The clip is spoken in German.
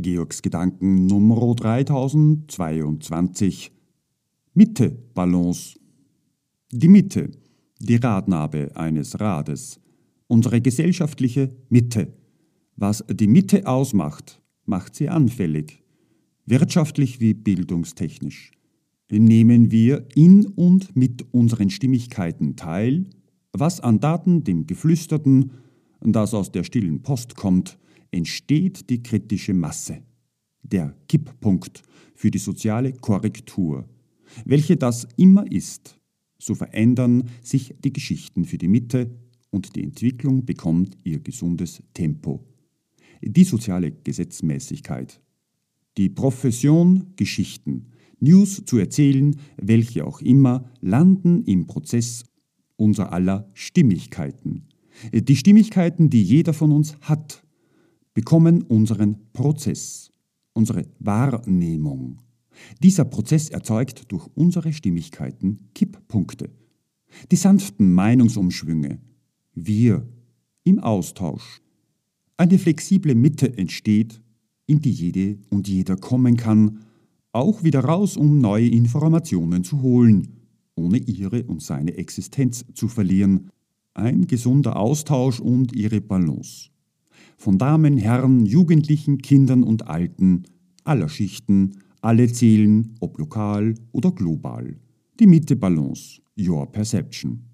Georgs Gedanken Nummer 3022 Mitte Balance Die Mitte, die Radnabe eines Rades, unsere gesellschaftliche Mitte. Was die Mitte ausmacht, macht sie anfällig, wirtschaftlich wie bildungstechnisch. Nehmen wir in und mit unseren Stimmigkeiten teil, was an Daten dem Geflüsterten, das aus der stillen Post kommt, entsteht die kritische Masse, der Kipppunkt für die soziale Korrektur. Welche das immer ist, so verändern sich die Geschichten für die Mitte und die Entwicklung bekommt ihr gesundes Tempo. Die soziale Gesetzmäßigkeit. Die Profession Geschichten, News zu erzählen, welche auch immer, landen im Prozess unser aller Stimmigkeiten. Die Stimmigkeiten, die jeder von uns hat, bekommen unseren Prozess, unsere Wahrnehmung. Dieser Prozess erzeugt durch unsere Stimmigkeiten Kipppunkte. Die sanften Meinungsumschwünge. Wir im Austausch. Eine flexible Mitte entsteht, in die jede und jeder kommen kann, auch wieder raus, um neue Informationen zu holen, ohne ihre und seine Existenz zu verlieren. Ein gesunder Austausch und ihre Balance von Damen, Herren, Jugendlichen, Kindern und Alten, aller Schichten, alle zählen, ob lokal oder global. Die Mitte Balance, Your Perception.